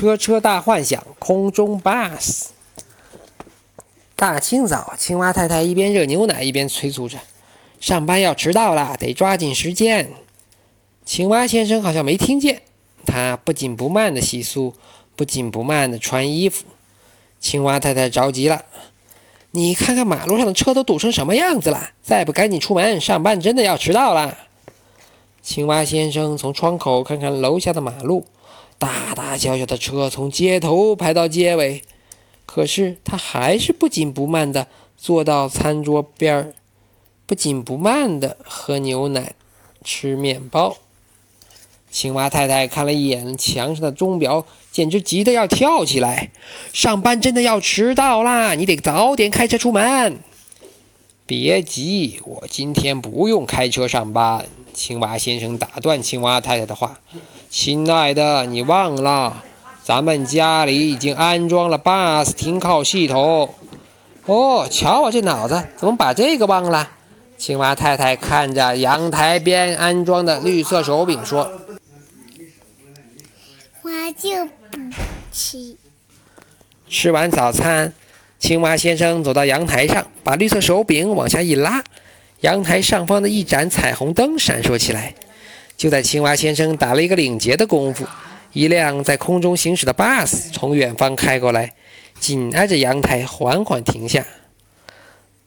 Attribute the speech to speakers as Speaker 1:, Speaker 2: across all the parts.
Speaker 1: 车车大幻想，空中 bus。大清早，青蛙太太一边热牛奶，一边催促着：“上班要迟到了，得抓紧时间。”青蛙先生好像没听见，他不紧不慢地洗漱，不紧不慢地穿衣服。青蛙太太着急了：“你看看马路上的车都堵成什么样子了！再不赶紧出门，上班真的要迟到了。”青蛙先生从窗口看看楼下的马路。大大小小的车从街头排到街尾，可是他还是不紧不慢地坐到餐桌边儿，不紧不慢地喝牛奶、吃面包。青蛙太太看了一眼墙上的钟表，简直急得要跳起来：“上班真的要迟到啦！你得早点开车出门。”别急，我今天不用开车上班。青蛙先生打断青蛙太太的话。亲爱的，你忘了，咱们家里已经安装了 bus 停靠系统。哦，瞧我这脑子，怎么把这个忘了？青蛙太太看着阳台边安装的绿色手柄说：“
Speaker 2: 我就不吃。”
Speaker 1: 吃完早餐，青蛙先生走到阳台上，把绿色手柄往下一拉，阳台上方的一盏彩虹灯闪烁起来。就在青蛙先生打了一个领结的功夫，一辆在空中行驶的巴士从远方开过来，紧挨着阳台缓缓停下。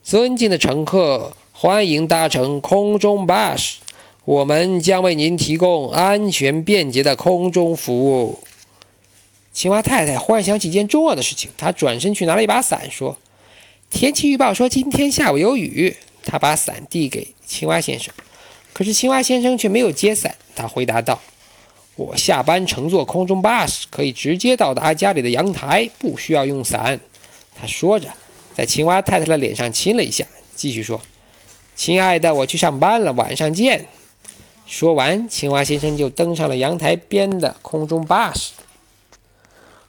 Speaker 1: 尊敬的乘客，欢迎搭乘空中巴士，我们将为您提供安全便捷的空中服务。青蛙太太忽然想起一件重要的事情，她转身去拿了一把伞，说：“天气预报说今天下午有雨。”他把伞递给青蛙先生。可是青蛙先生却没有接伞，他回答道：“我下班乘坐空中巴士，可以直接到达家里的阳台，不需要用伞。”他说着，在青蛙太太的脸上亲了一下，继续说：“亲爱的，我去上班了，晚上见。”说完，青蛙先生就登上了阳台边的空中巴士。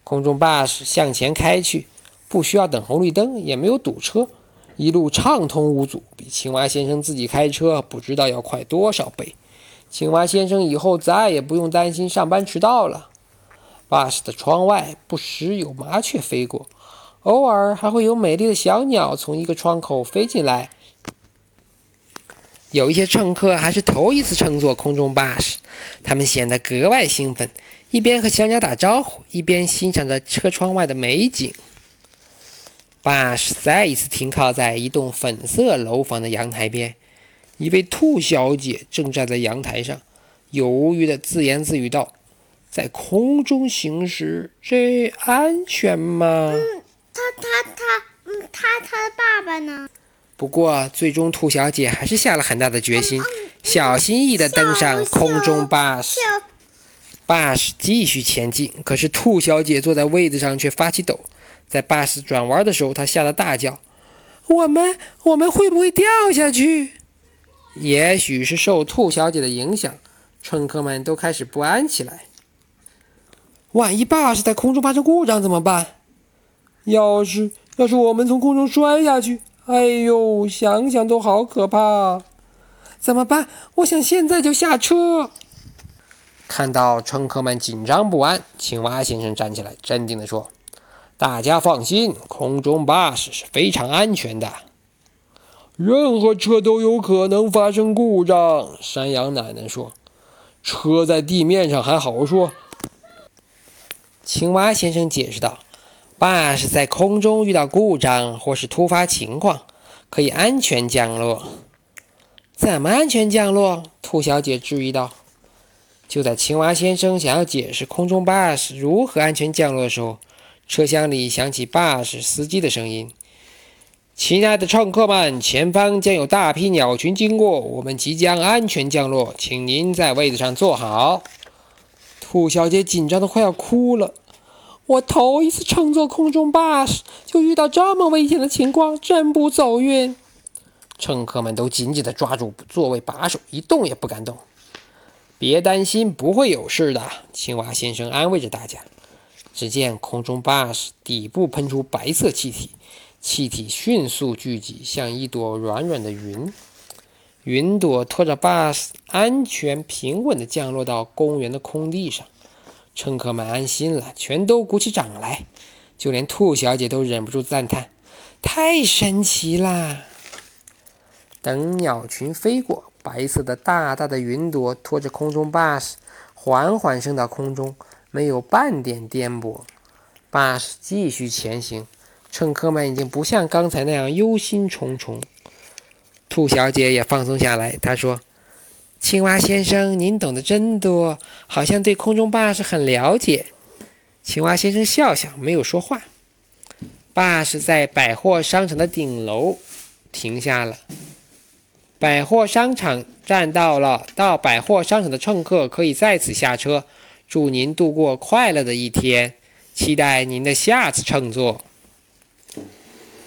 Speaker 1: 空中巴士向前开去，不需要等红绿灯，也没有堵车。一路畅通无阻，比青蛙先生自己开车不知道要快多少倍。青蛙先生以后再也不用担心上班迟到了。巴士的窗外不时有麻雀飞过，偶尔还会有美丽的小鸟从一个窗口飞进来。有一些乘客还是头一次乘坐空中巴士，他们显得格外兴奋，一边和小鸟打招呼，一边欣赏着车窗外的美景。巴士再一次停靠在一栋粉色楼房的阳台边，一位兔小姐正站在阳台上，犹豫地自言自语道：“在空中行驶，这安全吗？”“
Speaker 2: 嗯，他他他，嗯，他他的爸爸呢？”
Speaker 1: 不过，最终兔小姐还是下了很大的决心，小心翼翼地登上空中巴士。巴士继续前进，可是兔小姐坐在位子上却发起抖。在巴士转弯的时候，他吓得大叫：“我们，我们会不会掉下去？”也许是受兔小姐的影响，乘客们都开始不安起来。万一巴士在空中发生故障怎么办？要是要是我们从空中摔下去，哎呦，想想都好可怕！怎么办？我想现在就下车。看到乘客们紧张不安，青蛙先生站起来，镇定地说。大家放心，空中巴士是非常安全的。任何车都有可能发生故障，山羊奶奶说：“车在地面上还好说。”青蛙先生解释道：“巴士在空中遇到故障或是突发情况，可以安全降落。”怎么安全降落？兔小姐质疑道。就在青蛙先生想要解释空中巴士如何安全降落的时候，车厢里响起巴士司机的声音：“亲爱的乘客们，前方将有大批鸟群经过，我们即将安全降落，请您在位子上坐好。”兔小姐紧张的快要哭了。我头一次乘坐空中巴士，就遇到这么危险的情况，真不走运。乘客们都紧紧地抓住座位把手，一动也不敢动。别担心，不会有事的。青蛙先生安慰着大家。只见空中巴士底部喷出白色气体，气体迅速聚集，像一朵软软的云。云朵拖着巴士安全平稳地降落到公园的空地上。乘客们安心了，全都鼓起掌来，就连兔小姐都忍不住赞叹：“太神奇啦！”等鸟群飞过，白色的大大的云朵拖着空中巴士缓缓升到空中，没有半点颠簸。巴士继续前行，乘客们已经不像刚才那样忧心忡忡。兔小姐也放松下来，她说。青蛙先生，您懂得真多，好像对空中巴士很了解。青蛙先生笑笑，没有说话。巴士在百货商场的顶楼停下了。百货商场站到了，到百货商场的乘客可以在此下车。祝您度过快乐的一天，期待您的下次乘坐。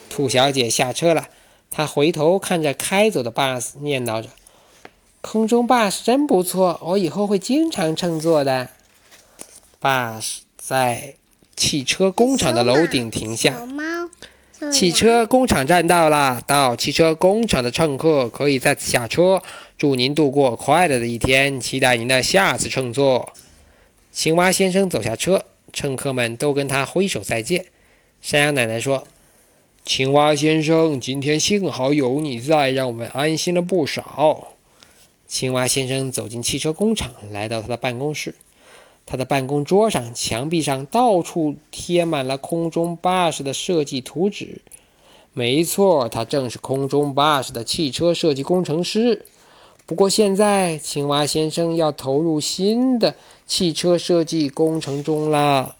Speaker 1: 兔小姐下车了，她回头看着开走的 bus，，念叨着。空中 bus 真不错，我以后会经常乘坐的。”bus 在汽车工厂的楼顶停下。汽车工厂站到了，到汽车工厂的乘客可以再次下车。祝您度过快乐的一天，期待您的下次乘坐。青蛙先生走下车，乘客们都跟他挥手再见。山羊奶奶说：“青蛙先生，今天幸好有你在，让我们安心了不少。”青蛙先生走进汽车工厂，来到他的办公室。他的办公桌上、墙壁上到处贴满了空中巴士的设计图纸。没错，他正是空中巴士的汽车设计工程师。不过，现在青蛙先生要投入新的汽车设计工程中
Speaker 2: 啦。